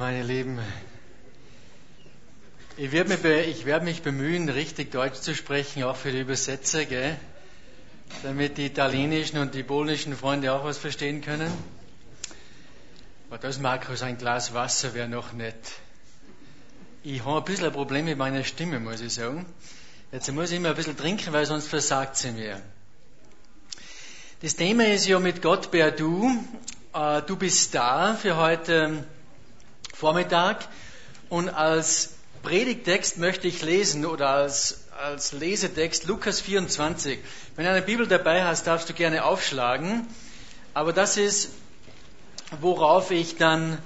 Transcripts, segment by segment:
meine Lieben, ich werde mich, werd mich, bemühen, richtig Deutsch zu sprechen, auch für die Übersetzer, gell? damit die italienischen und die polnischen Freunde auch was verstehen können. Aber das, Markus, ein Glas Wasser wäre noch nett. Ich habe ein bisschen ein Problem mit meiner Stimme, muss ich sagen. Jetzt muss ich immer ein bisschen trinken, weil sonst versagt sie mir. Das Thema ist ja mit Gott ber du. Äh, du bist da für heute Vormittag. Und als Predigtext möchte ich lesen oder als, als Lesetext Lukas 24. Wenn du eine Bibel dabei hast, darfst du gerne aufschlagen. Aber das ist, worauf ich dann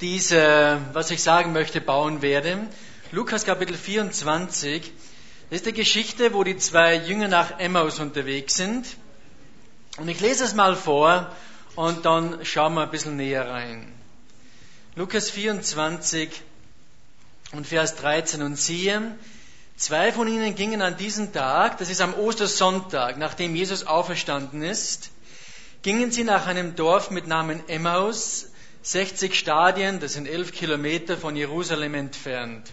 diese, was ich sagen möchte, bauen werde. Lukas Kapitel 24. Das ist die Geschichte, wo die zwei Jünger nach Emmaus unterwegs sind. Und ich lese es mal vor und dann schauen wir ein bisschen näher rein. Lukas 24 und Vers 13 und siehe, zwei von ihnen gingen an diesem Tag, das ist am Ostersonntag, nachdem Jesus auferstanden ist, gingen sie nach einem Dorf mit Namen Emmaus, 60 Stadien, das sind elf Kilometer von Jerusalem entfernt.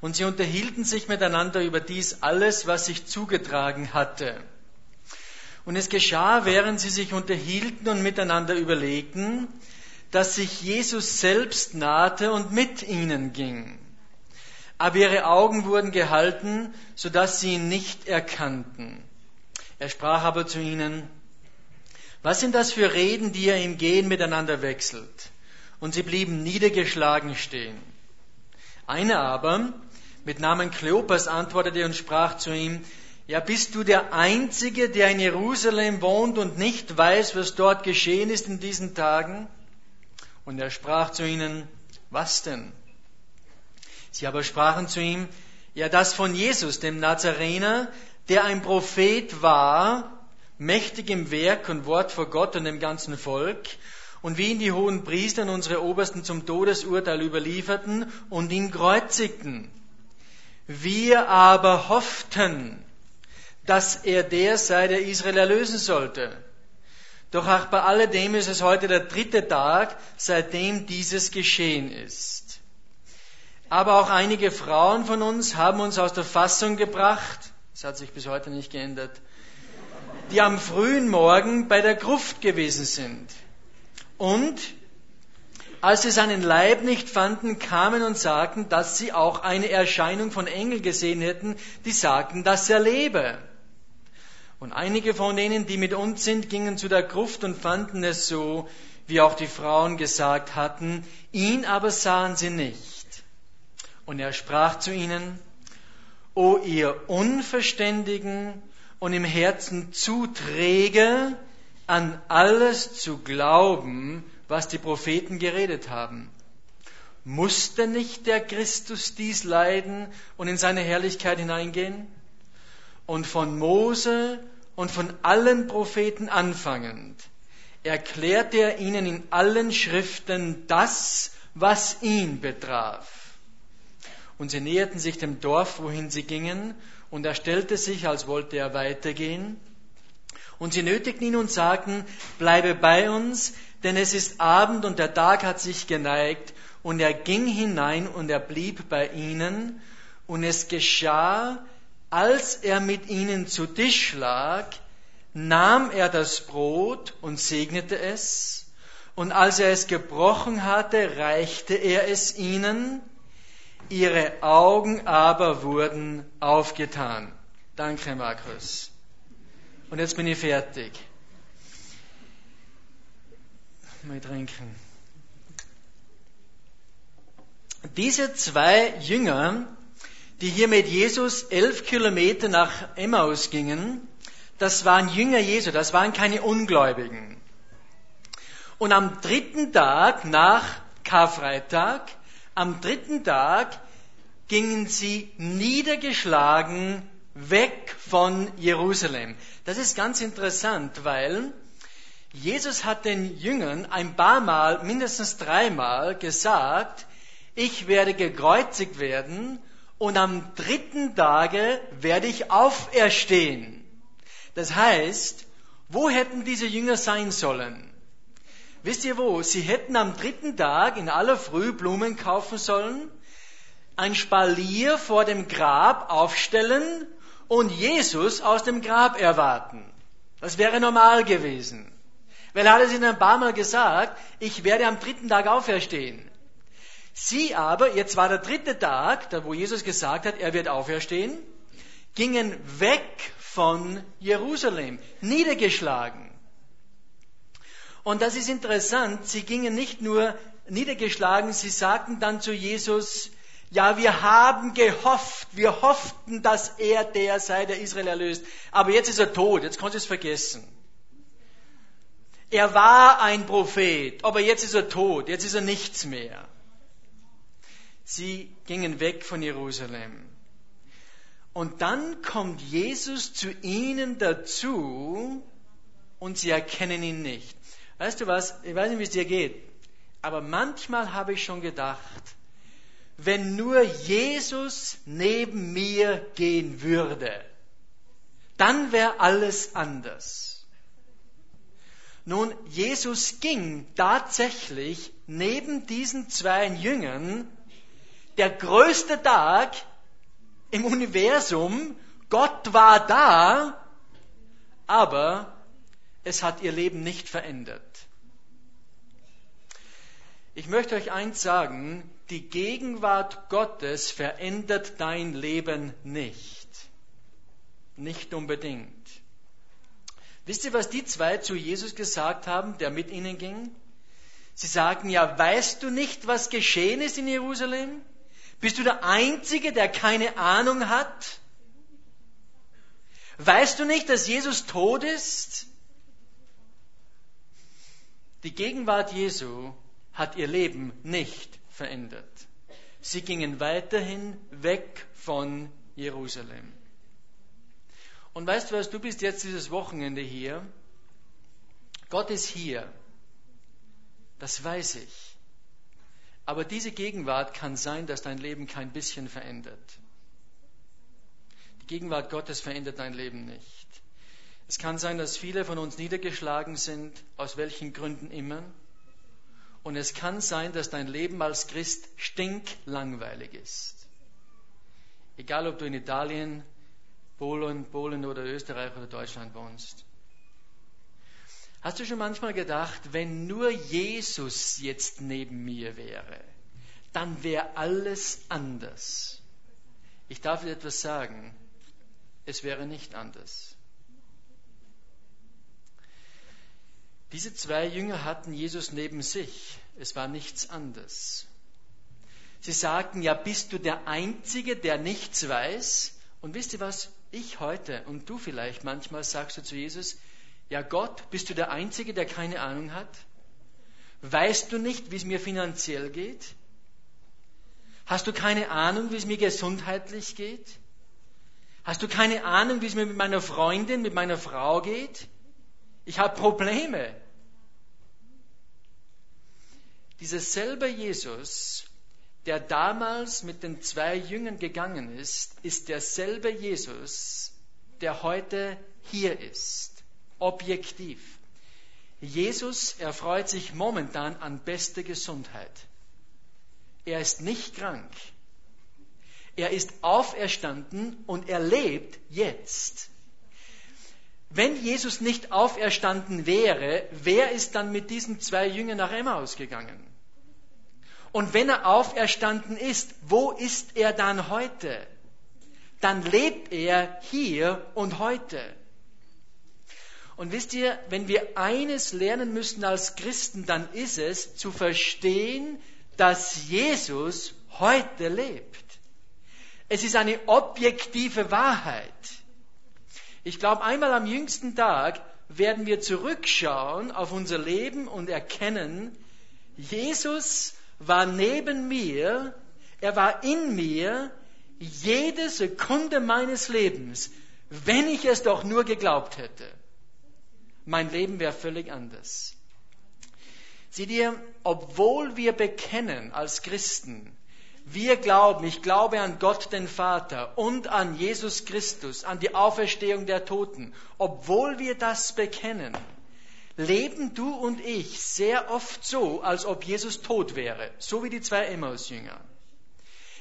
Und sie unterhielten sich miteinander über dies alles, was sich zugetragen hatte. Und es geschah, während sie sich unterhielten und miteinander überlegten, dass sich Jesus selbst nahte und mit ihnen ging. Aber ihre Augen wurden gehalten, sodass sie ihn nicht erkannten. Er sprach aber zu ihnen, was sind das für Reden, die ihr im Gehen miteinander wechselt? Und sie blieben niedergeschlagen stehen. Einer aber, mit Namen Kleopas, antwortete und sprach zu ihm, ja, bist du der Einzige, der in Jerusalem wohnt und nicht weiß, was dort geschehen ist in diesen Tagen? Und er sprach zu ihnen, was denn? Sie aber sprachen zu ihm, ja, das von Jesus, dem Nazarener, der ein Prophet war, mächtig im Werk und Wort vor Gott und dem ganzen Volk, und wie ihn die hohen Priester und unsere Obersten zum Todesurteil überlieferten und ihn kreuzigten. Wir aber hofften, dass er der sei, der Israel erlösen sollte. Doch auch bei alledem ist es heute der dritte Tag, seitdem dieses geschehen ist. Aber auch einige Frauen von uns haben uns aus der Fassung gebracht, das hat sich bis heute nicht geändert, die am frühen Morgen bei der Gruft gewesen sind. Und als sie seinen Leib nicht fanden, kamen und sagten, dass sie auch eine Erscheinung von Engeln gesehen hätten, die sagten, dass er lebe. Und einige von denen, die mit uns sind, gingen zu der Gruft und fanden es so, wie auch die Frauen gesagt hatten, ihn aber sahen sie nicht. Und er sprach zu ihnen, O ihr Unverständigen und im Herzen zu träge, an alles zu glauben, was die Propheten geredet haben. Musste nicht der Christus dies leiden und in seine Herrlichkeit hineingehen? Und von Mose und von allen Propheten anfangend erklärte er ihnen in allen Schriften das, was ihn betraf. Und sie näherten sich dem Dorf, wohin sie gingen, und er stellte sich, als wollte er weitergehen. Und sie nötigten ihn und sagten, bleibe bei uns, denn es ist Abend und der Tag hat sich geneigt. Und er ging hinein und er blieb bei ihnen. Und es geschah, als er mit ihnen zu Tisch lag, nahm er das Brot und segnete es, und als er es gebrochen hatte, reichte er es ihnen, ihre Augen aber wurden aufgetan. Danke, Markus. Und jetzt bin ich fertig. Mal trinken. Diese zwei Jünger die hier mit Jesus elf Kilometer nach Emmaus gingen, das waren Jünger Jesu, das waren keine Ungläubigen. Und am dritten Tag nach Karfreitag, am dritten Tag gingen sie niedergeschlagen weg von Jerusalem. Das ist ganz interessant, weil Jesus hat den Jüngern ein paar Mal, mindestens dreimal gesagt, ich werde gekreuzigt werden und am dritten Tage werde ich auferstehen. Das heißt, wo hätten diese Jünger sein sollen? Wisst ihr wo? Sie hätten am dritten Tag in aller Früh Blumen kaufen sollen, ein Spalier vor dem Grab aufstellen und Jesus aus dem Grab erwarten. Das wäre normal gewesen. Weil er hat es ihnen ein paar Mal gesagt, ich werde am dritten Tag auferstehen. Sie aber, jetzt war der dritte Tag, da wo Jesus gesagt hat, er wird auferstehen, gingen weg von Jerusalem, niedergeschlagen. Und das ist interessant, sie gingen nicht nur niedergeschlagen, sie sagten dann zu Jesus, ja, wir haben gehofft, wir hofften, dass er der sei, der Israel erlöst. Aber jetzt ist er tot, jetzt kannst du es vergessen. Er war ein Prophet, aber jetzt ist er tot, jetzt ist er nichts mehr. Sie gingen weg von Jerusalem. Und dann kommt Jesus zu ihnen dazu und sie erkennen ihn nicht. Weißt du was? Ich weiß nicht, wie es dir geht. Aber manchmal habe ich schon gedacht, wenn nur Jesus neben mir gehen würde, dann wäre alles anders. Nun, Jesus ging tatsächlich neben diesen zwei Jüngern der größte Tag im Universum. Gott war da, aber es hat ihr Leben nicht verändert. Ich möchte euch eins sagen, die Gegenwart Gottes verändert dein Leben nicht. Nicht unbedingt. Wisst ihr, was die zwei zu Jesus gesagt haben, der mit ihnen ging? Sie sagen, ja, weißt du nicht, was geschehen ist in Jerusalem? Bist du der Einzige, der keine Ahnung hat? Weißt du nicht, dass Jesus tot ist? Die Gegenwart Jesu hat ihr Leben nicht verändert. Sie gingen weiterhin weg von Jerusalem. Und weißt du was, du bist jetzt dieses Wochenende hier. Gott ist hier. Das weiß ich. Aber diese Gegenwart kann sein, dass dein Leben kein bisschen verändert. Die Gegenwart Gottes verändert dein Leben nicht. Es kann sein, dass viele von uns niedergeschlagen sind, aus welchen Gründen immer. Und es kann sein, dass dein Leben als Christ stinklangweilig ist. Egal, ob du in Italien, Polen, Polen oder Österreich oder Deutschland wohnst. Hast du schon manchmal gedacht, wenn nur Jesus jetzt neben mir wäre, dann wäre alles anders. Ich darf dir etwas sagen, es wäre nicht anders. Diese zwei Jünger hatten Jesus neben sich. Es war nichts anders. Sie sagten, ja, bist du der Einzige, der nichts weiß? Und wisst ihr was? Ich heute und du vielleicht manchmal sagst du zu Jesus, ja Gott, bist du der Einzige, der keine Ahnung hat? Weißt du nicht, wie es mir finanziell geht? Hast du keine Ahnung, wie es mir gesundheitlich geht? Hast du keine Ahnung, wie es mir mit meiner Freundin, mit meiner Frau geht? Ich habe Probleme. Dieser selbe Jesus, der damals mit den zwei Jüngern gegangen ist, ist derselbe Jesus, der heute hier ist objektiv. Jesus erfreut sich momentan an bester Gesundheit. Er ist nicht krank. Er ist auferstanden und er lebt jetzt. Wenn Jesus nicht auferstanden wäre, wer ist dann mit diesen zwei Jüngern nach Emmaus gegangen? Und wenn er auferstanden ist, wo ist er dann heute? Dann lebt er hier und heute. Und wisst ihr, wenn wir eines lernen müssen als Christen, dann ist es zu verstehen, dass Jesus heute lebt. Es ist eine objektive Wahrheit. Ich glaube, einmal am jüngsten Tag werden wir zurückschauen auf unser Leben und erkennen, Jesus war neben mir, er war in mir jede Sekunde meines Lebens, wenn ich es doch nur geglaubt hätte mein Leben wäre völlig anders. Sieh dir, obwohl wir bekennen als Christen, wir glauben, ich glaube an Gott den Vater und an Jesus Christus, an die Auferstehung der Toten, obwohl wir das bekennen, leben du und ich sehr oft so, als ob Jesus tot wäre, so wie die zwei Emmaus-Jünger.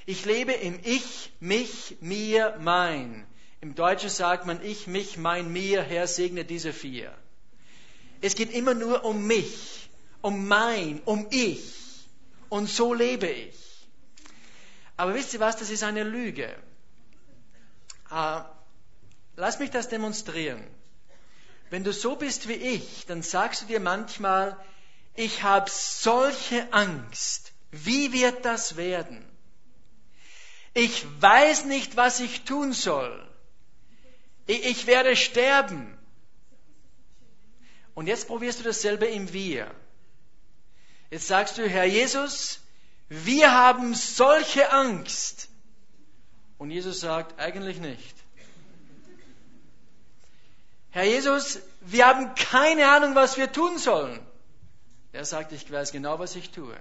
Ich lebe im Ich, mich, mir, mein. Im Deutschen sagt man ich, mich, mein, mir, Herr segne diese vier. Es geht immer nur um mich, um mein, um ich. Und so lebe ich. Aber wisst ihr was, das ist eine Lüge. Äh, lass mich das demonstrieren. Wenn du so bist wie ich, dann sagst du dir manchmal, ich habe solche Angst. Wie wird das werden? Ich weiß nicht, was ich tun soll. Ich werde sterben. Und jetzt probierst du dasselbe im Wir. Jetzt sagst du, Herr Jesus, wir haben solche Angst. Und Jesus sagt, eigentlich nicht. Herr Jesus, wir haben keine Ahnung, was wir tun sollen. Er sagt, ich weiß genau, was ich tue.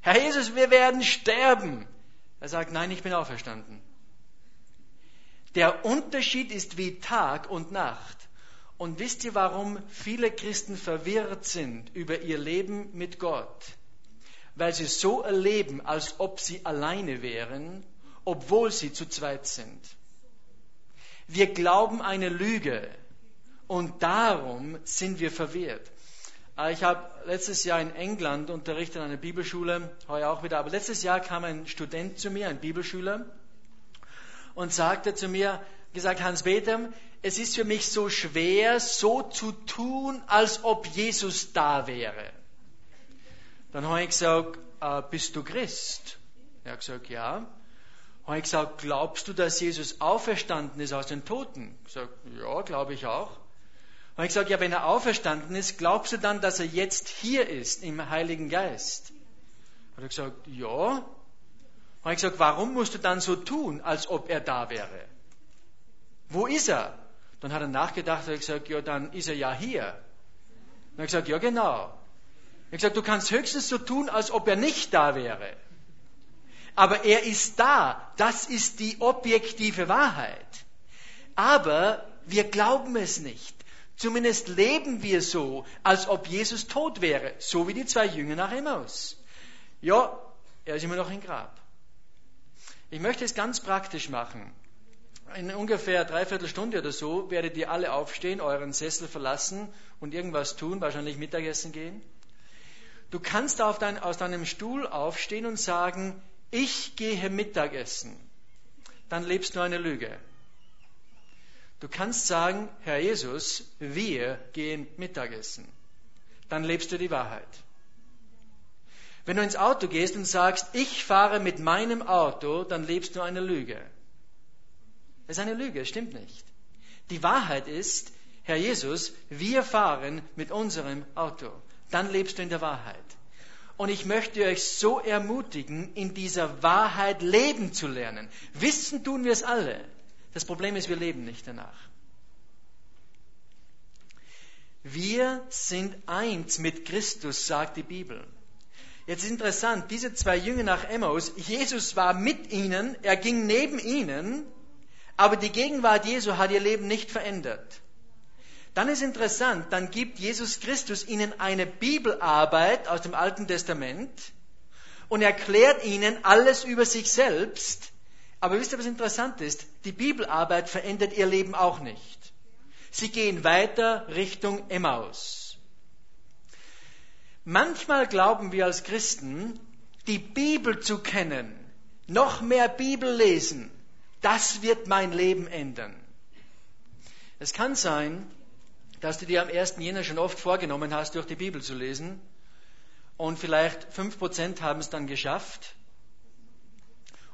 Herr Jesus, wir werden sterben. Er sagt, nein, ich bin auferstanden. Der Unterschied ist wie Tag und Nacht. Und wisst ihr, warum viele Christen verwirrt sind über ihr Leben mit Gott? Weil sie so erleben, als ob sie alleine wären, obwohl sie zu zweit sind. Wir glauben eine Lüge und darum sind wir verwirrt. Äh, ich habe letztes Jahr in England unterrichtet an einer Bibelschule, heuer auch wieder, aber letztes Jahr kam ein Student zu mir, ein Bibelschüler, und sagte zu mir, gesagt, Hans-Peter, es ist für mich so schwer, so zu tun, als ob Jesus da wäre. Dann habe ich gesagt, äh, bist du Christ? Er hat gesagt, ja habe ich gesagt, glaubst du, dass Jesus auferstanden ist aus den Toten? Ich gesagt, ja, glaube ich auch. Habe ich gesagt, ja, wenn er auferstanden ist, glaubst du dann, dass er jetzt hier ist im Heiligen Geist? Hat er gesagt, ja. Habe ich gesagt, warum musst du dann so tun, als ob er da wäre? Wo ist er? Dann hat er nachgedacht und gesagt, ja, dann ist er ja hier. Dann habe ich gesagt, ja, genau. Ich habe gesagt, du kannst höchstens so tun, als ob er nicht da wäre aber er ist da. Das ist die objektive Wahrheit. Aber wir glauben es nicht. Zumindest leben wir so, als ob Jesus tot wäre, so wie die zwei Jünger nach Emmaus. Ja, er ist immer noch im Grab. Ich möchte es ganz praktisch machen. In ungefähr dreiviertel Stunde oder so werdet ihr alle aufstehen, euren Sessel verlassen und irgendwas tun, wahrscheinlich Mittagessen gehen. Du kannst dein, aus deinem Stuhl aufstehen und sagen, ich gehe Mittagessen, dann lebst du eine Lüge. Du kannst sagen, Herr Jesus, wir gehen Mittagessen, dann lebst du die Wahrheit. Wenn du ins Auto gehst und sagst, ich fahre mit meinem Auto, dann lebst du eine Lüge. Das ist eine Lüge, stimmt nicht. Die Wahrheit ist, Herr Jesus, wir fahren mit unserem Auto. Dann lebst du in der Wahrheit. Und ich möchte euch so ermutigen, in dieser Wahrheit leben zu lernen. Wissen tun wir es alle. Das Problem ist, wir leben nicht danach. Wir sind eins mit Christus, sagt die Bibel. Jetzt ist interessant, diese zwei Jünger nach Emmaus, Jesus war mit ihnen, er ging neben ihnen, aber die Gegenwart Jesu hat ihr Leben nicht verändert. Dann ist interessant, dann gibt Jesus Christus ihnen eine Bibelarbeit aus dem Alten Testament und erklärt ihnen alles über sich selbst. Aber wisst ihr, was interessant ist? Die Bibelarbeit verändert ihr Leben auch nicht. Sie gehen weiter Richtung Emmaus. Manchmal glauben wir als Christen, die Bibel zu kennen, noch mehr Bibel lesen, das wird mein Leben ändern. Es kann sein, dass du dir am 1. Jänner schon oft vorgenommen hast, durch die Bibel zu lesen. Und vielleicht 5% haben es dann geschafft.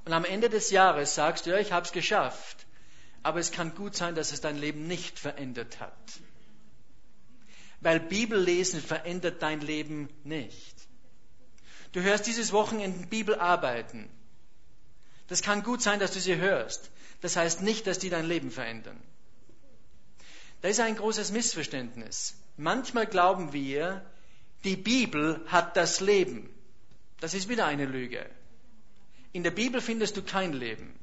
Und am Ende des Jahres sagst du, ja, ich habe es geschafft. Aber es kann gut sein, dass es dein Leben nicht verändert hat. Weil Bibellesen verändert dein Leben nicht. Du hörst dieses Wochenende Bibelarbeiten. Das kann gut sein, dass du sie hörst. Das heißt nicht, dass die dein Leben verändern. Da ist ein großes Missverständnis. Manchmal glauben wir, die Bibel hat das Leben. Das ist wieder eine Lüge. In der Bibel findest du kein Leben.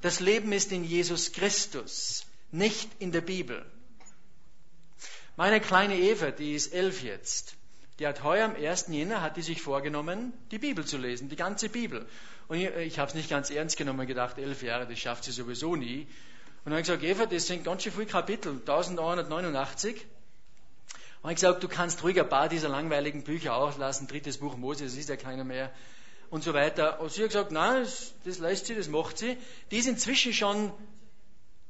Das Leben ist in Jesus Christus, nicht in der Bibel. Meine kleine Eva, die ist elf jetzt, die hat heuer am 1. Jänner, hat die sich vorgenommen, die Bibel zu lesen, die ganze Bibel. Und ich, ich habe es nicht ganz ernst genommen, gedacht, elf Jahre, das schafft sie sowieso nie. Und dann habe ich gesagt, Eva, das sind ganz schön viele Kapitel, 1189. Und ich gesagt, du kannst ruhig ein paar dieser langweiligen Bücher auslassen, drittes Buch Mose, das ist ja keiner mehr und so weiter. Und sie hat gesagt, nein, das, das lässt sie, das macht sie. Die ist inzwischen schon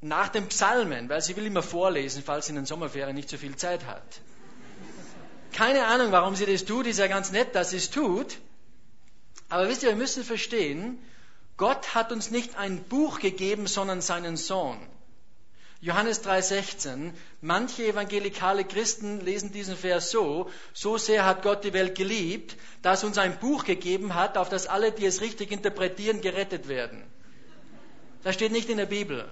nach den Psalmen, weil sie will immer vorlesen, falls sie in den Sommerferien nicht so viel Zeit hat. Keine Ahnung, warum sie das tut, ist ja ganz nett, dass sie es tut. Aber wisst ihr, wir müssen verstehen, Gott hat uns nicht ein Buch gegeben, sondern seinen Sohn. Johannes 3:16. Manche evangelikale Christen lesen diesen Vers so, so sehr hat Gott die Welt geliebt, dass uns ein Buch gegeben hat, auf das alle, die es richtig interpretieren, gerettet werden. Das steht nicht in der Bibel.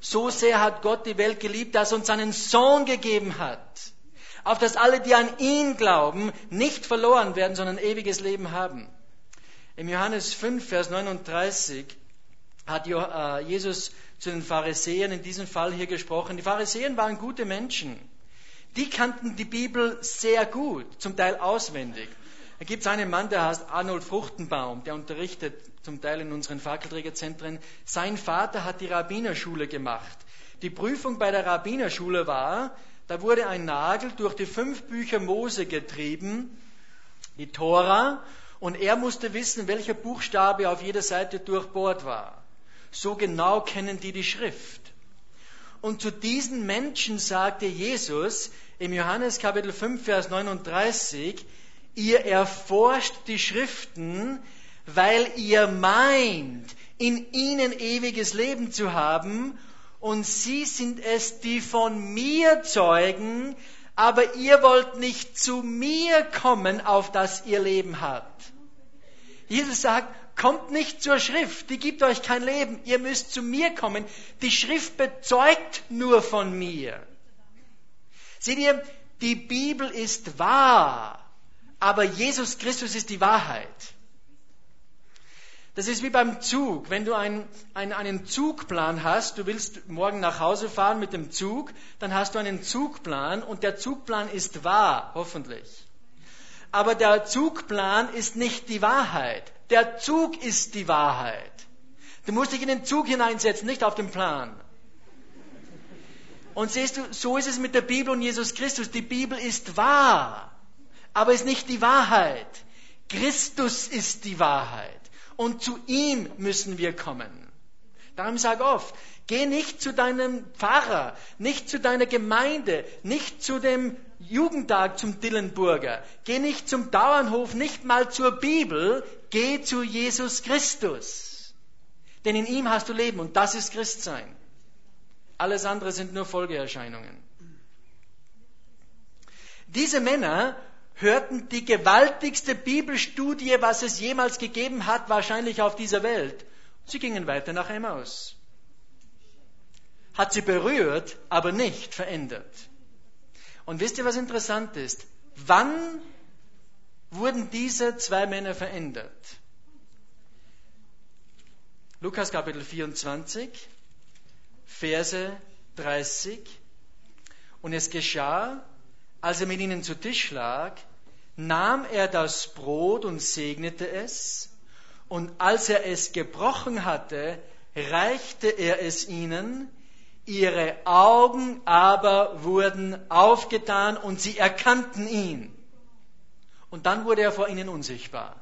So sehr hat Gott die Welt geliebt, dass uns seinen Sohn gegeben hat, auf das alle, die an ihn glauben, nicht verloren werden, sondern ewiges Leben haben. Im Johannes 5, Vers 39 hat äh, Jesus zu den Pharisäern in diesem Fall hier gesprochen. Die Pharisäer waren gute Menschen. Die kannten die Bibel sehr gut, zum Teil auswendig. Da gibt es einen Mann, der heißt Arnold Fruchtenbaum, der unterrichtet zum Teil in unseren Fackelträgerzentren. Sein Vater hat die Rabbinerschule gemacht. Die Prüfung bei der Rabbinerschule war, da wurde ein Nagel durch die fünf Bücher Mose getrieben, die Tora, und er musste wissen, welcher Buchstabe auf jeder Seite durchbohrt war. So genau kennen die die Schrift. Und zu diesen Menschen sagte Jesus im Johannes Kapitel 5, Vers 39, ihr erforscht die Schriften, weil ihr meint, in ihnen ewiges Leben zu haben, und sie sind es, die von mir zeugen, aber ihr wollt nicht zu mir kommen, auf das ihr Leben habt. Jesus sagt, kommt nicht zur Schrift, die gibt euch kein Leben, ihr müsst zu mir kommen. Die Schrift bezeugt nur von mir. Seht ihr, die Bibel ist wahr, aber Jesus Christus ist die Wahrheit. Das ist wie beim Zug. Wenn du einen, einen, einen Zugplan hast, du willst morgen nach Hause fahren mit dem Zug, dann hast du einen Zugplan und der Zugplan ist wahr, hoffentlich. Aber der Zugplan ist nicht die Wahrheit. Der Zug ist die Wahrheit. Du musst dich in den Zug hineinsetzen, nicht auf den Plan. Und siehst du, so ist es mit der Bibel und Jesus Christus. Die Bibel ist wahr, aber ist nicht die Wahrheit. Christus ist die Wahrheit. Und zu ihm müssen wir kommen. Darum sag oft, geh nicht zu deinem Pfarrer, nicht zu deiner Gemeinde, nicht zu dem Jugendtag zum Dillenburger, geh nicht zum Dauernhof, nicht mal zur Bibel, geh zu Jesus Christus. Denn in ihm hast du Leben und das ist Christsein. Alles andere sind nur Folgeerscheinungen. Diese Männer hörten die gewaltigste Bibelstudie, was es jemals gegeben hat, wahrscheinlich auf dieser Welt. Sie gingen weiter nach Emmaus. Hat sie berührt, aber nicht verändert. Und wisst ihr, was interessant ist? Wann wurden diese zwei Männer verändert? Lukas Kapitel 24, Verse 30. Und es geschah, als er mit ihnen zu Tisch lag, nahm er das Brot und segnete es, und als er es gebrochen hatte, reichte er es ihnen, ihre Augen aber wurden aufgetan und sie erkannten ihn. Und dann wurde er vor ihnen unsichtbar.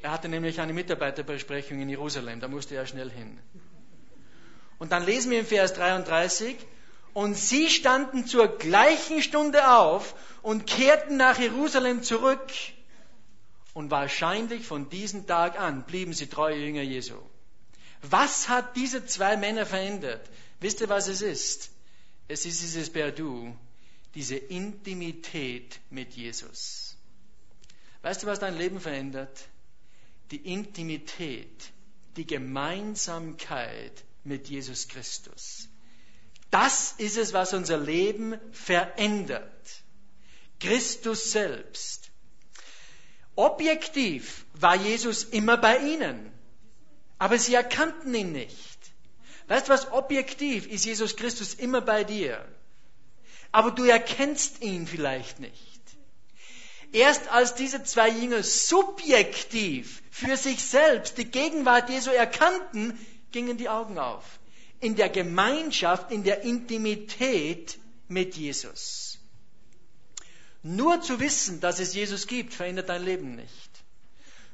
Er hatte nämlich eine Mitarbeiterbesprechung in Jerusalem, da musste er schnell hin. Und dann lesen wir im Vers 33, und sie standen zur gleichen Stunde auf und kehrten nach Jerusalem zurück. Und wahrscheinlich von diesem Tag an blieben sie treue Jünger Jesu. Was hat diese zwei Männer verändert? Wisst ihr, was es ist? Es ist dieses Perdu, diese Intimität mit Jesus. Weißt du, was dein Leben verändert? Die Intimität, die Gemeinsamkeit mit Jesus Christus. Das ist es, was unser Leben verändert. Christus selbst. Objektiv war Jesus immer bei ihnen, aber sie erkannten ihn nicht. Weißt du was? Objektiv ist Jesus Christus immer bei dir. aber du erkennst ihn vielleicht nicht. Erst als diese zwei Jünger subjektiv für sich selbst die Gegenwart Jesu erkannten, gingen die Augen auf. In der Gemeinschaft, in der Intimität mit Jesus. Nur zu wissen, dass es Jesus gibt, verändert dein Leben nicht.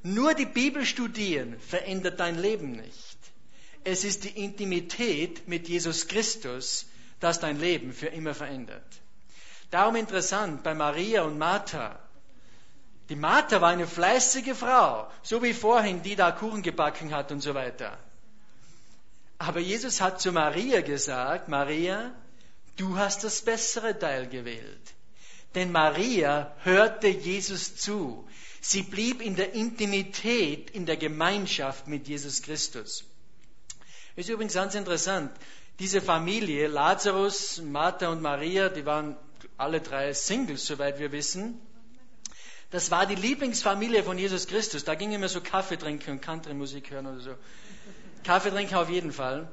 Nur die Bibel studieren verändert dein Leben nicht. Es ist die Intimität mit Jesus Christus, das dein Leben für immer verändert. Darum interessant bei Maria und Martha. Die Martha war eine fleißige Frau, so wie vorhin, die da Kuchen gebacken hat und so weiter. Aber Jesus hat zu Maria gesagt, Maria, du hast das bessere Teil gewählt. Denn Maria hörte Jesus zu. Sie blieb in der Intimität, in der Gemeinschaft mit Jesus Christus. Ist übrigens ganz interessant. Diese Familie, Lazarus, Martha und Maria, die waren alle drei Singles, soweit wir wissen. Das war die Lieblingsfamilie von Jesus Christus. Da gingen wir so Kaffee trinken und Country-Musik hören oder so. Kaffee trinken auf jeden Fall.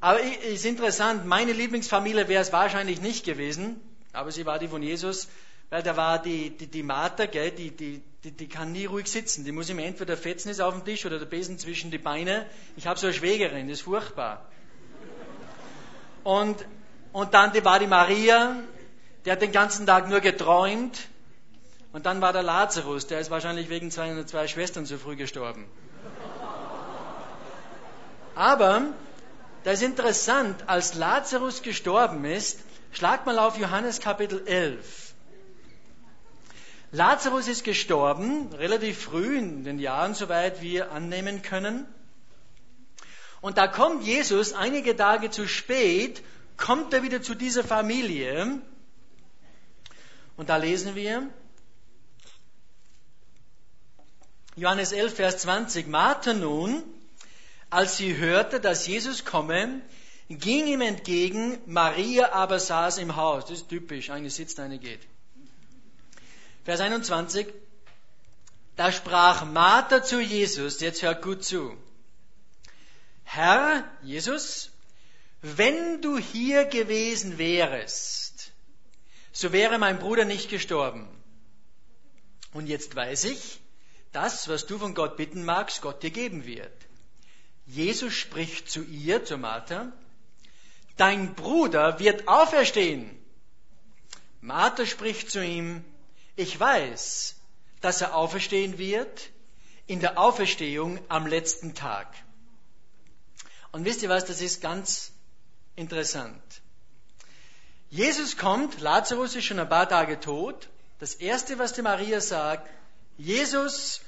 Aber ist interessant, meine Lieblingsfamilie wäre es wahrscheinlich nicht gewesen, aber sie war die von Jesus, weil da war die, die, die Martha, gell, die, die, die, die kann nie ruhig sitzen. Die muss immer entweder fetzen ist auf dem Tisch oder der Besen zwischen die Beine. Ich habe so eine Schwägerin, das ist furchtbar. Und, und dann die, war die Maria, der hat den ganzen Tag nur geträumt. Und dann war der Lazarus, der ist wahrscheinlich wegen seiner zwei Schwestern zu früh gestorben. Aber das ist interessant, als Lazarus gestorben ist, schlag mal auf Johannes Kapitel 11. Lazarus ist gestorben, relativ früh in den Jahren, soweit wir annehmen können. Und da kommt Jesus einige Tage zu spät, kommt er wieder zu dieser Familie. Und da lesen wir, Johannes 11, Vers 20, Martha nun, als sie hörte, dass Jesus komme, ging ihm entgegen, Maria aber saß im Haus. Das ist typisch, eine sitzt, eine geht. Vers 21, da sprach Martha zu Jesus, jetzt hört gut zu, Herr Jesus, wenn du hier gewesen wärest, so wäre mein Bruder nicht gestorben. Und jetzt weiß ich, das, was du von Gott bitten magst, Gott dir geben wird. Jesus spricht zu ihr, zu Martha, dein Bruder wird auferstehen. Martha spricht zu ihm, ich weiß, dass er auferstehen wird in der Auferstehung am letzten Tag. Und wisst ihr was, das ist ganz interessant. Jesus kommt, Lazarus ist schon ein paar Tage tot. Das Erste, was die Maria sagt, Jesus,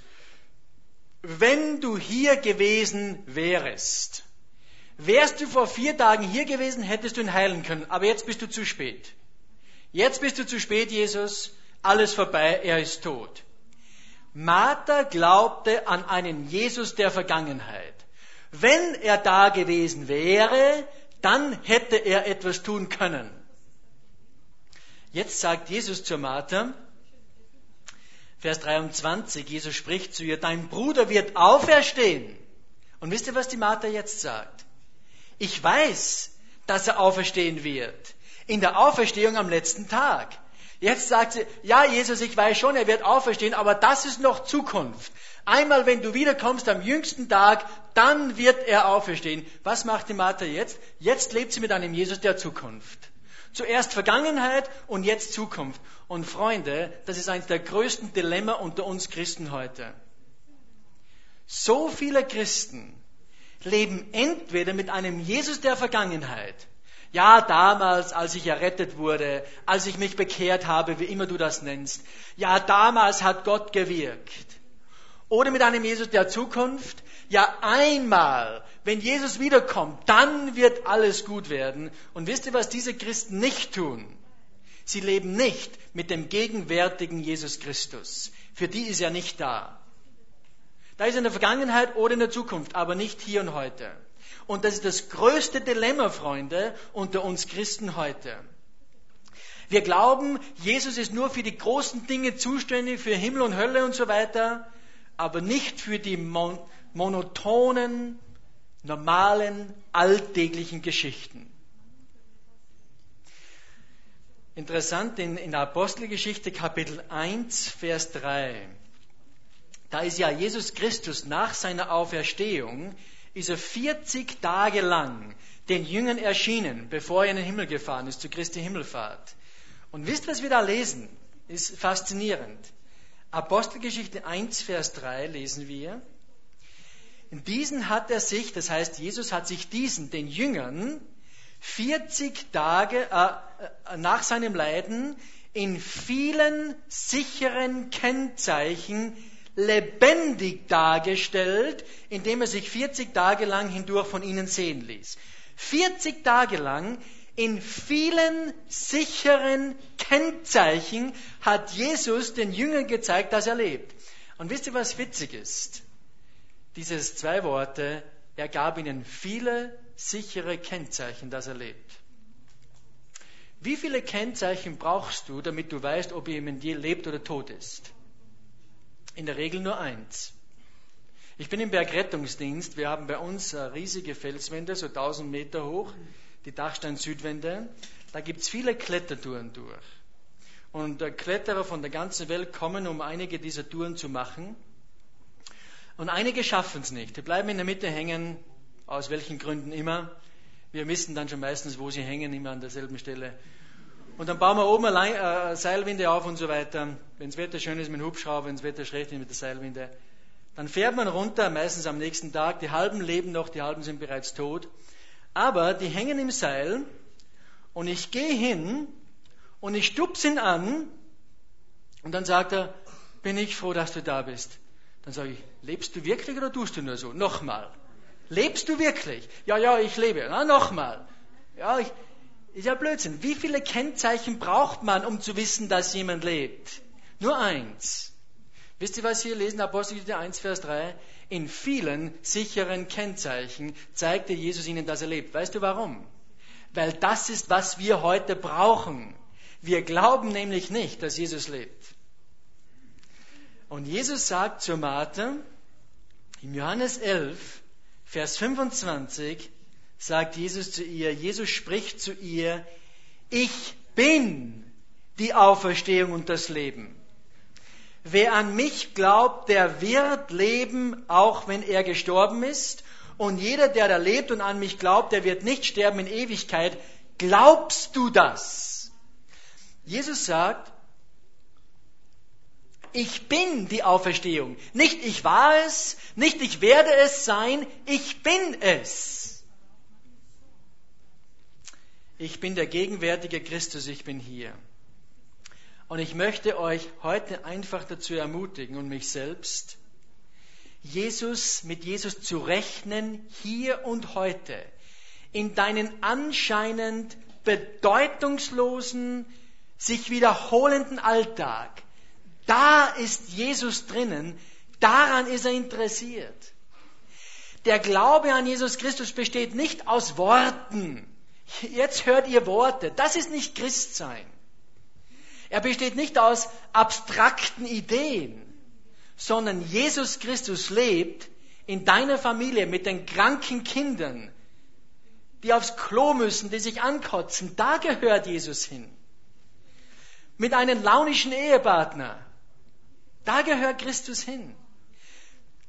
wenn du hier gewesen wärst, wärst du vor vier Tagen hier gewesen, hättest du ihn heilen können, aber jetzt bist du zu spät. Jetzt bist du zu spät, Jesus, alles vorbei, er ist tot. Martha glaubte an einen Jesus der Vergangenheit. Wenn er da gewesen wäre, dann hätte er etwas tun können. Jetzt sagt Jesus zur Martha, Vers 23, Jesus spricht zu ihr, dein Bruder wird auferstehen. Und wisst ihr, was die Martha jetzt sagt? Ich weiß, dass er auferstehen wird. In der Auferstehung am letzten Tag. Jetzt sagt sie, ja, Jesus, ich weiß schon, er wird auferstehen, aber das ist noch Zukunft. Einmal, wenn du wiederkommst am jüngsten Tag, dann wird er auferstehen. Was macht die Martha jetzt? Jetzt lebt sie mit einem Jesus der Zukunft. Zuerst Vergangenheit und jetzt Zukunft. Und Freunde, das ist eines der größten Dilemma unter uns Christen heute. So viele Christen leben entweder mit einem Jesus der Vergangenheit, ja, damals, als ich errettet wurde, als ich mich bekehrt habe, wie immer du das nennst, ja, damals hat Gott gewirkt. Oder mit einem Jesus der Zukunft, ja, einmal, wenn Jesus wiederkommt, dann wird alles gut werden. Und wisst ihr, was diese Christen nicht tun? Sie leben nicht mit dem gegenwärtigen Jesus Christus. Für die ist er nicht da. Da ist er in der Vergangenheit oder in der Zukunft, aber nicht hier und heute. Und das ist das größte Dilemma, Freunde, unter uns Christen heute. Wir glauben, Jesus ist nur für die großen Dinge zuständig, für Himmel und Hölle und so weiter, aber nicht für die mon monotonen, normalen, alltäglichen Geschichten. Interessant, in, in der Apostelgeschichte Kapitel 1, Vers 3, da ist ja Jesus Christus nach seiner Auferstehung, ist er 40 Tage lang den Jüngern erschienen, bevor er in den Himmel gefahren ist, zu Christi Himmelfahrt. Und wisst, was wir da lesen? Ist faszinierend. Apostelgeschichte 1, Vers 3 lesen wir. In diesen hat er sich, das heißt, Jesus hat sich diesen, den Jüngern, 40 Tage äh, nach seinem Leiden in vielen sicheren Kennzeichen lebendig dargestellt, indem er sich 40 Tage lang hindurch von ihnen sehen ließ. 40 Tage lang in vielen sicheren Kennzeichen hat Jesus den Jüngern gezeigt, dass er lebt. Und wisst ihr, was witzig ist? Dieses zwei Worte, er gab ihnen viele sichere Kennzeichen, dass er lebt. Wie viele Kennzeichen brauchst du, damit du weißt, ob jemand lebt oder tot ist? In der Regel nur eins. Ich bin im Bergrettungsdienst. Wir haben bei uns riesige Felswände, so 1000 Meter hoch, die Dachstein-Südwände. Da gibt es viele Klettertouren durch. Und Kletterer von der ganzen Welt kommen, um einige dieser Touren zu machen. Und einige schaffen es nicht. Die bleiben in der Mitte hängen, aus welchen Gründen immer. Wir wissen dann schon meistens, wo sie hängen, immer an derselben Stelle. Und dann bauen wir oben eine äh, Seilwinde auf und so weiter. Wenn das Wetter schön ist mit dem Hubschrauber, wenn das Wetter schlecht ist mit der Seilwinde. Dann fährt man runter, meistens am nächsten Tag. Die halben leben noch, die halben sind bereits tot. Aber die hängen im Seil und ich gehe hin und ich stupse ihn an und dann sagt er, bin ich froh, dass du da bist. Dann sage ich, lebst du wirklich oder tust du nur so? Nochmal. Lebst du wirklich? Ja, ja, ich lebe. Na, nochmal. Ja, ich, ist ja Blödsinn. Wie viele Kennzeichen braucht man, um zu wissen, dass jemand lebt? Nur eins. Wisst ihr, was hier lesen? Apostelgeschichte 1, Vers 3. In vielen sicheren Kennzeichen zeigte Jesus ihnen, dass er lebt. Weißt du warum? Weil das ist, was wir heute brauchen. Wir glauben nämlich nicht, dass Jesus lebt. Und Jesus sagt zu Martha, im Johannes 11, Vers 25, sagt Jesus zu ihr, Jesus spricht zu ihr, ich bin die Auferstehung und das Leben. Wer an mich glaubt, der wird leben, auch wenn er gestorben ist. Und jeder, der da lebt und an mich glaubt, der wird nicht sterben in Ewigkeit. Glaubst du das? Jesus sagt, ich bin die Auferstehung. Nicht ich war es, nicht ich werde es sein, ich bin es. Ich bin der gegenwärtige Christus, ich bin hier. Und ich möchte euch heute einfach dazu ermutigen und mich selbst, Jesus, mit Jesus zu rechnen, hier und heute, in deinen anscheinend bedeutungslosen, sich wiederholenden Alltag, da ist Jesus drinnen, daran ist er interessiert. Der Glaube an Jesus Christus besteht nicht aus Worten. Jetzt hört ihr Worte. Das ist nicht Christsein. Er besteht nicht aus abstrakten Ideen, sondern Jesus Christus lebt in deiner Familie mit den kranken Kindern, die aufs Klo müssen, die sich ankotzen. Da gehört Jesus hin. Mit einem launischen Ehepartner, da gehört Christus hin.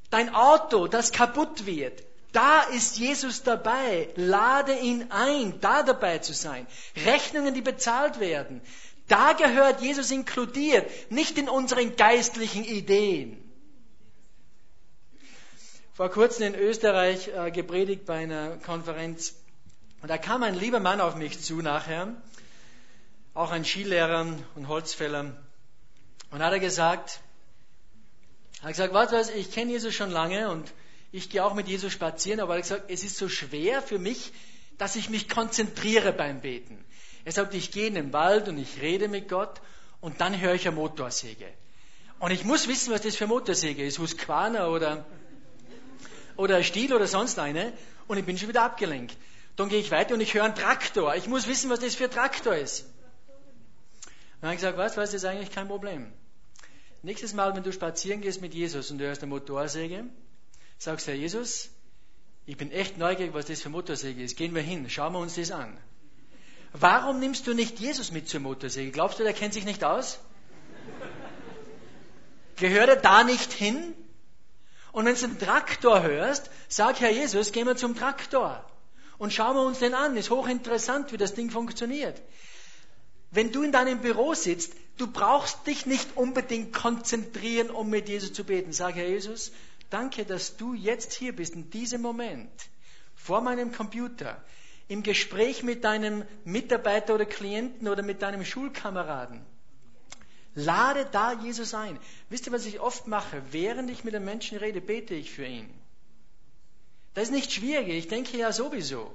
Dein Auto, das kaputt wird, da ist Jesus dabei. Lade ihn ein, da dabei zu sein. Rechnungen, die bezahlt werden. Da gehört Jesus inkludiert, nicht in unseren geistlichen Ideen. Vor kurzem in Österreich äh, gepredigt bei einer Konferenz. Und da kam ein lieber Mann auf mich zu nachher, auch ein Skilehrer und Holzfäller. Und hat er gesagt, hat gesagt, was ich kenne Jesus schon lange und ich gehe auch mit Jesus spazieren, aber er hat gesagt, es ist so schwer für mich, dass ich mich konzentriere beim Beten. Er sagt, ich gehe in den Wald und ich rede mit Gott und dann höre ich eine Motorsäge. Und ich muss wissen, was das für eine Motorsäge ist, Husqvarna oder, oder Stiel oder sonst eine und ich bin schon wieder abgelenkt. Dann gehe ich weiter und ich höre einen Traktor. Ich muss wissen, was das für ein Traktor ist. Dann habe ich gesagt, was, was ist eigentlich kein Problem. Nächstes Mal, wenn du spazieren gehst mit Jesus und du hörst eine Motorsäge, sagst Herr Jesus, ich bin echt neugierig, was das für Motorsäge ist. Gehen wir hin, schauen wir uns das an. warum nimmst du nicht Jesus mit zur Motorsäge? Glaubst du, der kennt sich nicht aus? Gehört er da nicht hin? Und wenn du einen Traktor hörst, sag Herr Jesus, gehen wir zum Traktor und schauen wir uns den an. Ist hochinteressant, wie das Ding funktioniert. Wenn du in deinem Büro sitzt, du brauchst dich nicht unbedingt konzentrieren, um mit Jesus zu beten. Sag Herr Jesus, danke, dass du jetzt hier bist, in diesem Moment, vor meinem Computer, im Gespräch mit deinem Mitarbeiter oder Klienten oder mit deinem Schulkameraden. Lade da Jesus ein. Wisst ihr, was ich oft mache? Während ich mit einem Menschen rede, bete ich für ihn. Das ist nicht schwierig, ich denke ja sowieso.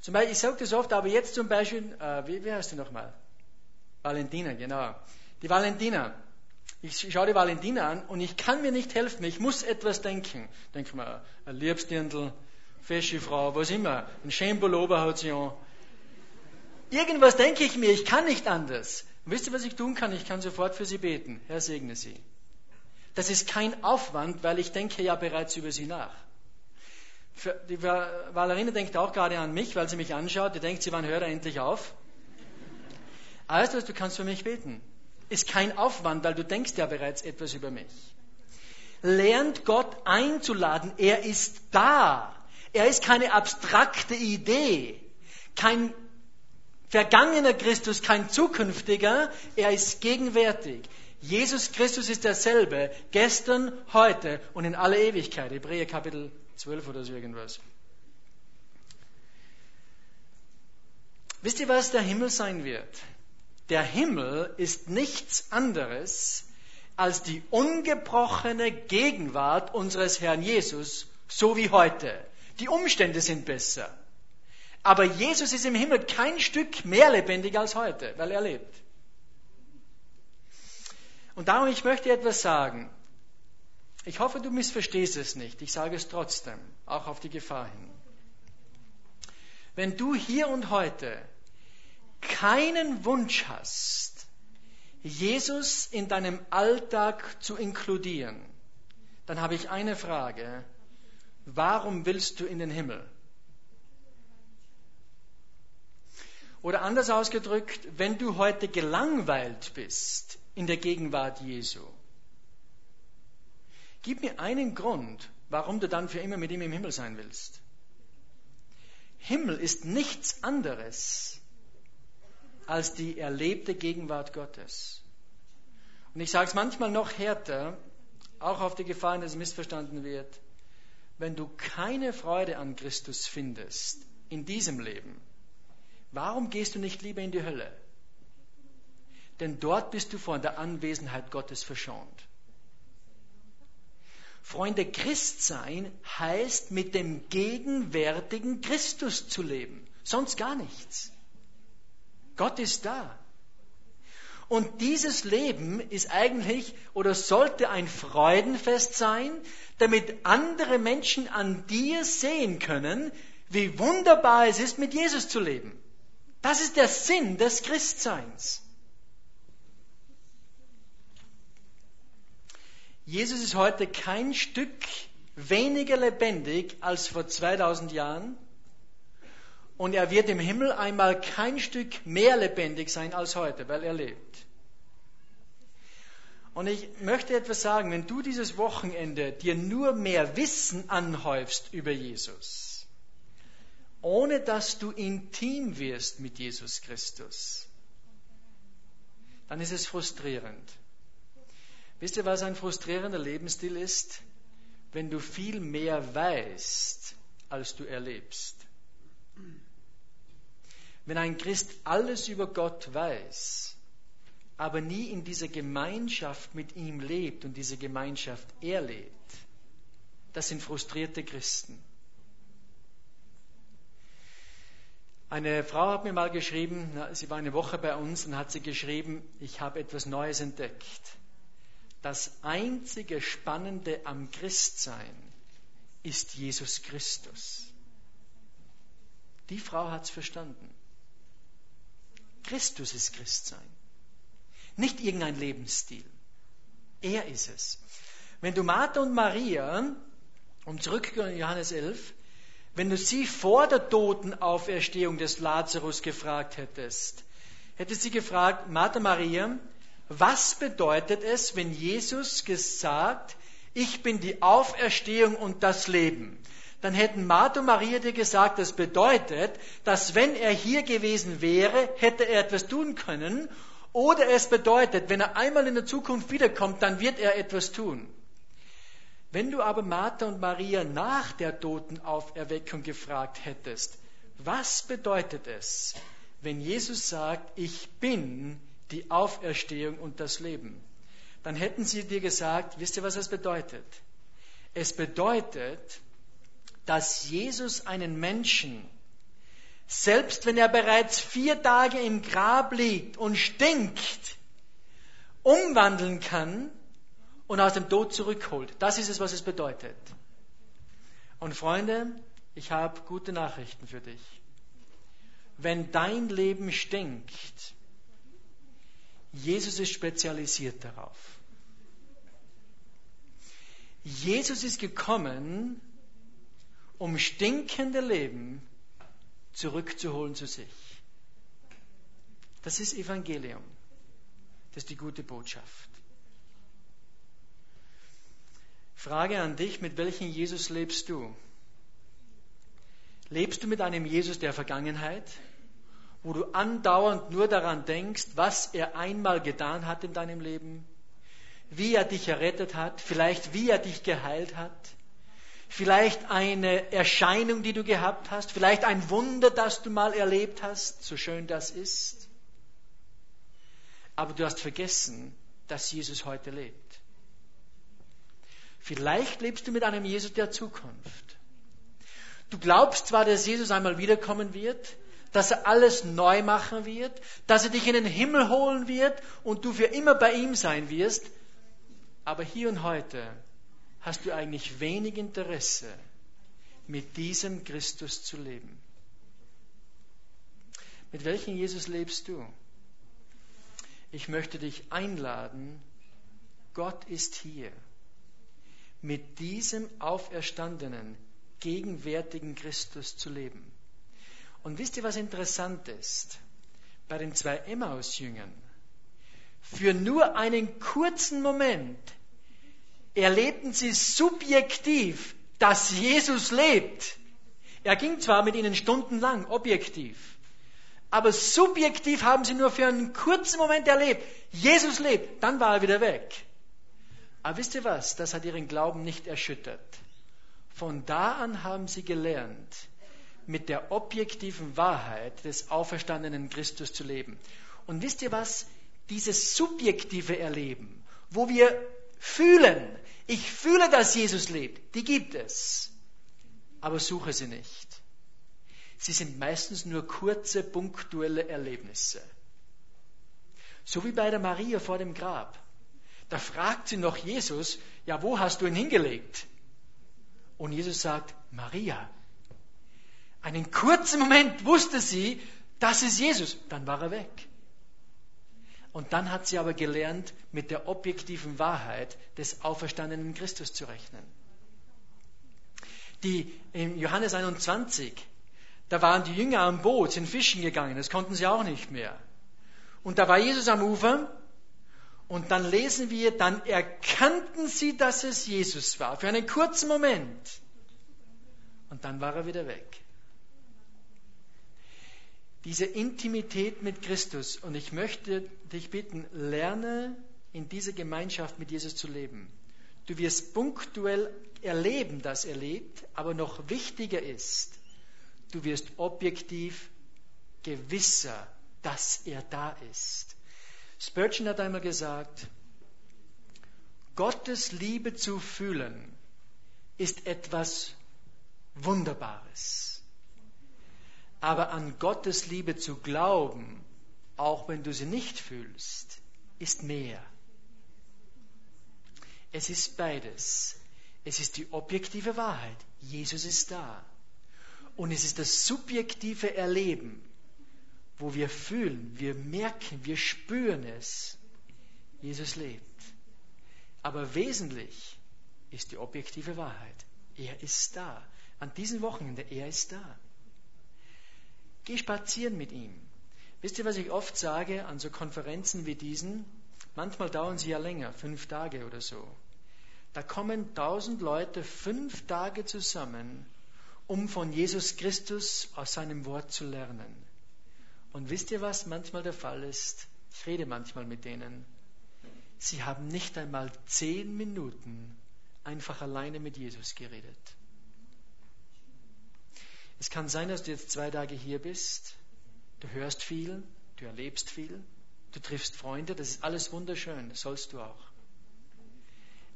Zum Beispiel, ich sage das oft, aber jetzt zum Beispiel, äh, wie, wie heißt du nochmal? Valentina, genau. Die Valentina. Ich schaue die Valentina an und ich kann mir nicht helfen, ich muss etwas denken. Denk mal, ein Liebsdirndl, fesche Frau, was immer, ein Schembolober hat sie an. Irgendwas denke ich mir, ich kann nicht anders. Und wisst ihr, was ich tun kann? Ich kann sofort für sie beten. Herr, segne sie. Das ist kein Aufwand, weil ich denke ja bereits über sie nach. Die Valerina denkt auch gerade an mich, weil sie mich anschaut. Die denkt, sie wann hört er endlich auf? Also, du kannst für mich beten. Ist kein Aufwand, weil du denkst ja bereits etwas über mich. Lernt Gott einzuladen. Er ist da. Er ist keine abstrakte Idee, kein vergangener Christus, kein zukünftiger, er ist gegenwärtig. Jesus Christus ist derselbe, gestern, heute und in alle Ewigkeit. Hebräer Kapitel 12 oder so irgendwas. Wisst ihr, was der Himmel sein wird? Der Himmel ist nichts anderes als die ungebrochene Gegenwart unseres Herrn Jesus, so wie heute. Die Umstände sind besser. Aber Jesus ist im Himmel kein Stück mehr lebendig als heute, weil er lebt. Und darum, ich möchte etwas sagen. Ich hoffe, du missverstehst es nicht. Ich sage es trotzdem, auch auf die Gefahr hin. Wenn du hier und heute keinen Wunsch hast, Jesus in deinem Alltag zu inkludieren, dann habe ich eine Frage. Warum willst du in den Himmel? Oder anders ausgedrückt, wenn du heute gelangweilt bist in der Gegenwart Jesu, gib mir einen Grund, warum du dann für immer mit ihm im Himmel sein willst. Himmel ist nichts anderes als die erlebte Gegenwart Gottes. Und ich sage es manchmal noch härter, auch auf die Gefahr, dass es missverstanden wird. Wenn du keine Freude an Christus findest in diesem Leben, Warum gehst du nicht lieber in die Hölle? Denn dort bist du von der Anwesenheit Gottes verschont. Freunde, Christsein heißt mit dem gegenwärtigen Christus zu leben. Sonst gar nichts. Gott ist da. Und dieses Leben ist eigentlich oder sollte ein Freudenfest sein, damit andere Menschen an dir sehen können, wie wunderbar es ist, mit Jesus zu leben. Das ist der Sinn des Christseins. Jesus ist heute kein Stück weniger lebendig als vor 2000 Jahren und er wird im Himmel einmal kein Stück mehr lebendig sein als heute, weil er lebt. Und ich möchte etwas sagen, wenn du dieses Wochenende dir nur mehr Wissen anhäufst über Jesus, ohne dass du intim wirst mit Jesus Christus, dann ist es frustrierend. Wisst ihr, was ein frustrierender Lebensstil ist? Wenn du viel mehr weißt, als du erlebst. Wenn ein Christ alles über Gott weiß, aber nie in dieser Gemeinschaft mit ihm lebt und diese Gemeinschaft erlebt, das sind frustrierte Christen. Eine Frau hat mir mal geschrieben, sie war eine Woche bei uns und hat sie geschrieben, ich habe etwas Neues entdeckt. Das einzige Spannende am Christsein ist Jesus Christus. Die Frau hat es verstanden. Christus ist Christsein. Nicht irgendein Lebensstil. Er ist es. Wenn du Martha und Maria, um zurückzugehen in Johannes 11, wenn du sie vor der Totenauferstehung des Lazarus gefragt hättest, hätte sie gefragt, Martha Maria, was bedeutet es, wenn Jesus gesagt, ich bin die Auferstehung und das Leben? Dann hätten Martha und Maria dir gesagt, das bedeutet, dass wenn er hier gewesen wäre, hätte er etwas tun können. Oder es bedeutet, wenn er einmal in der Zukunft wiederkommt, dann wird er etwas tun. Wenn du aber Martha und Maria nach der Totenauferweckung gefragt hättest, was bedeutet es, wenn Jesus sagt, ich bin die Auferstehung und das Leben, dann hätten sie dir gesagt, wisst ihr, was das bedeutet? Es bedeutet, dass Jesus einen Menschen, selbst wenn er bereits vier Tage im Grab liegt und stinkt, umwandeln kann und aus dem Tod zurückholt. Das ist es, was es bedeutet. Und Freunde, ich habe gute Nachrichten für dich wenn dein Leben stinkt, Jesus ist spezialisiert darauf. Jesus ist gekommen, um stinkende Leben zurückzuholen zu sich. Das ist Evangelium. Das ist die gute Botschaft. Frage an dich, mit welchem Jesus lebst du? Lebst du mit einem Jesus der Vergangenheit? wo du andauernd nur daran denkst, was er einmal getan hat in deinem Leben, wie er dich errettet hat, vielleicht wie er dich geheilt hat, vielleicht eine Erscheinung, die du gehabt hast, vielleicht ein Wunder, das du mal erlebt hast, so schön das ist. Aber du hast vergessen, dass Jesus heute lebt. Vielleicht lebst du mit einem Jesus der Zukunft. Du glaubst zwar, dass Jesus einmal wiederkommen wird, dass er alles neu machen wird, dass er dich in den Himmel holen wird und du für immer bei ihm sein wirst. Aber hier und heute hast du eigentlich wenig Interesse, mit diesem Christus zu leben. Mit welchem Jesus lebst du? Ich möchte dich einladen, Gott ist hier. Mit diesem auferstandenen, gegenwärtigen Christus zu leben. Und wisst ihr, was interessant ist? Bei den zwei Emmaus-Jüngern. Für nur einen kurzen Moment erlebten sie subjektiv, dass Jesus lebt. Er ging zwar mit ihnen stundenlang, objektiv, aber subjektiv haben sie nur für einen kurzen Moment erlebt, Jesus lebt, dann war er wieder weg. Aber wisst ihr was, das hat ihren Glauben nicht erschüttert. Von da an haben sie gelernt, mit der objektiven Wahrheit des auferstandenen Christus zu leben. Und wisst ihr was? Dieses subjektive Erleben, wo wir fühlen, ich fühle, dass Jesus lebt, die gibt es. Aber suche sie nicht. Sie sind meistens nur kurze, punktuelle Erlebnisse. So wie bei der Maria vor dem Grab. Da fragt sie noch Jesus, ja, wo hast du ihn hingelegt? Und Jesus sagt, Maria. Einen kurzen Moment wusste sie, das ist Jesus. Dann war er weg. Und dann hat sie aber gelernt, mit der objektiven Wahrheit des auferstandenen Christus zu rechnen. Die in Johannes 21, da waren die Jünger am Boot, sind fischen gegangen, das konnten sie auch nicht mehr. Und da war Jesus am Ufer und dann lesen wir, dann erkannten sie, dass es Jesus war, für einen kurzen Moment. Und dann war er wieder weg diese Intimität mit Christus. Und ich möchte dich bitten, lerne in dieser Gemeinschaft mit Jesus zu leben. Du wirst punktuell erleben, dass er lebt, aber noch wichtiger ist, du wirst objektiv gewisser, dass er da ist. Spurgeon hat einmal gesagt, Gottes Liebe zu fühlen ist etwas Wunderbares. Aber an Gottes Liebe zu glauben, auch wenn du sie nicht fühlst, ist mehr. Es ist beides. Es ist die objektive Wahrheit. Jesus ist da. Und es ist das subjektive Erleben, wo wir fühlen, wir merken, wir spüren es. Jesus lebt. Aber wesentlich ist die objektive Wahrheit. Er ist da. An diesem Wochenende, er ist da. Geh spazieren mit ihm. Wisst ihr, was ich oft sage an so Konferenzen wie diesen? Manchmal dauern sie ja länger, fünf Tage oder so. Da kommen tausend Leute fünf Tage zusammen, um von Jesus Christus aus seinem Wort zu lernen. Und wisst ihr, was manchmal der Fall ist? Ich rede manchmal mit denen. Sie haben nicht einmal zehn Minuten einfach alleine mit Jesus geredet. Es kann sein, dass du jetzt zwei Tage hier bist, du hörst viel, du erlebst viel, du triffst Freunde, das ist alles wunderschön, das sollst du auch.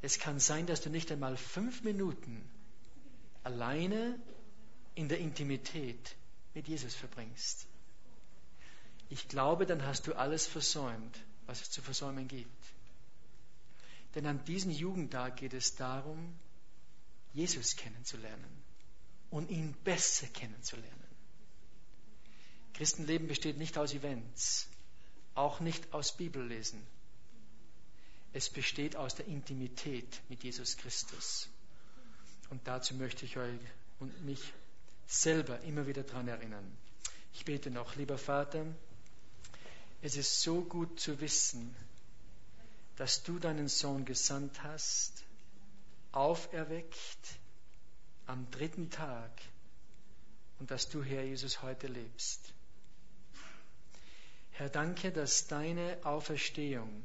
Es kann sein, dass du nicht einmal fünf Minuten alleine in der Intimität mit Jesus verbringst. Ich glaube, dann hast du alles versäumt, was es zu versäumen gibt. Denn an diesem Jugendtag geht es darum, Jesus kennenzulernen und ihn besser kennenzulernen. Christenleben besteht nicht aus Events, auch nicht aus Bibellesen. Es besteht aus der Intimität mit Jesus Christus. Und dazu möchte ich euch und mich selber immer wieder daran erinnern. Ich bete noch, lieber Vater, es ist so gut zu wissen, dass du deinen Sohn gesandt hast, auferweckt am dritten Tag und dass du, Herr Jesus, heute lebst. Herr, danke, dass deine Auferstehung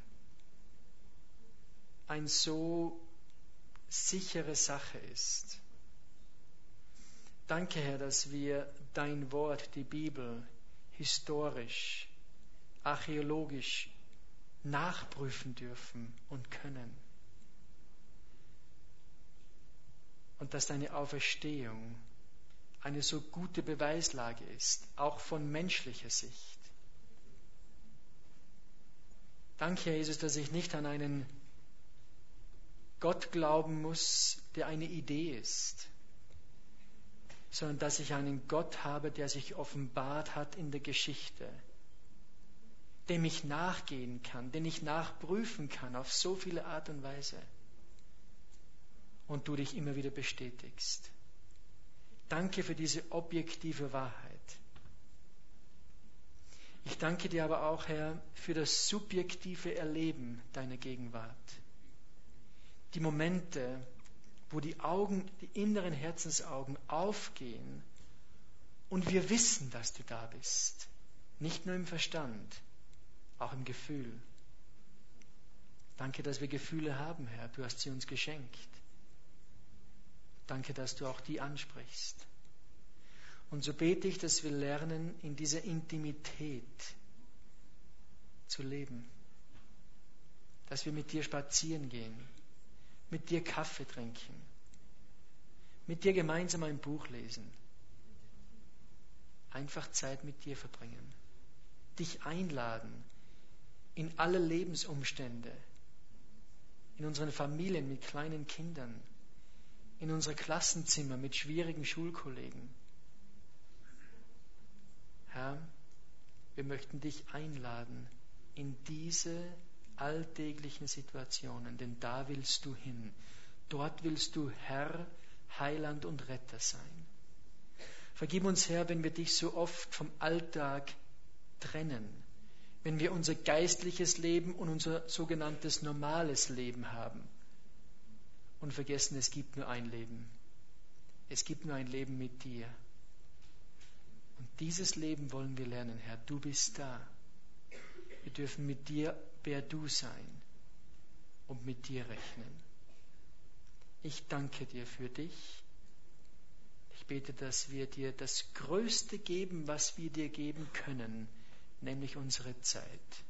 ein so sichere Sache ist. Danke, Herr, dass wir dein Wort, die Bibel, historisch archäologisch nachprüfen dürfen und können. Und dass deine Auferstehung eine so gute Beweislage ist, auch von menschlicher Sicht. Danke, Jesus, dass ich nicht an einen Gott glauben muss, der eine Idee ist, sondern dass ich einen Gott habe, der sich offenbart hat in der Geschichte dem ich nachgehen kann, den ich nachprüfen kann auf so viele Art und Weise. Und du dich immer wieder bestätigst. Danke für diese objektive Wahrheit. Ich danke dir aber auch, Herr, für das subjektive Erleben deiner Gegenwart. Die Momente, wo die Augen, die inneren Herzensaugen aufgehen und wir wissen, dass du da bist. Nicht nur im Verstand, auch im Gefühl. Danke, dass wir Gefühle haben, Herr. Du hast sie uns geschenkt. Danke, dass du auch die ansprichst. Und so bete ich, dass wir lernen, in dieser Intimität zu leben. Dass wir mit dir spazieren gehen, mit dir Kaffee trinken, mit dir gemeinsam ein Buch lesen, einfach Zeit mit dir verbringen, dich einladen, in alle Lebensumstände, in unseren Familien mit kleinen Kindern, in unsere Klassenzimmer mit schwierigen Schulkollegen. Herr, wir möchten dich einladen in diese alltäglichen Situationen, denn da willst du hin. Dort willst du Herr, Heiland und Retter sein. Vergib uns, Herr, wenn wir dich so oft vom Alltag trennen, wenn wir unser geistliches Leben und unser sogenanntes normales Leben haben und vergessen, es gibt nur ein Leben. Es gibt nur ein Leben mit dir. Dieses Leben wollen wir lernen, Herr. Du bist da. Wir dürfen mit dir, wer du sein und mit dir rechnen. Ich danke dir für dich. Ich bete, dass wir dir das Größte geben, was wir dir geben können nämlich unsere Zeit.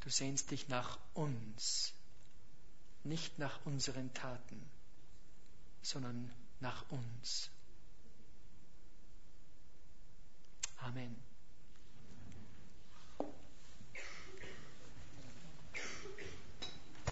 Du sehnst dich nach uns, nicht nach unseren Taten, sondern nach uns. Amen.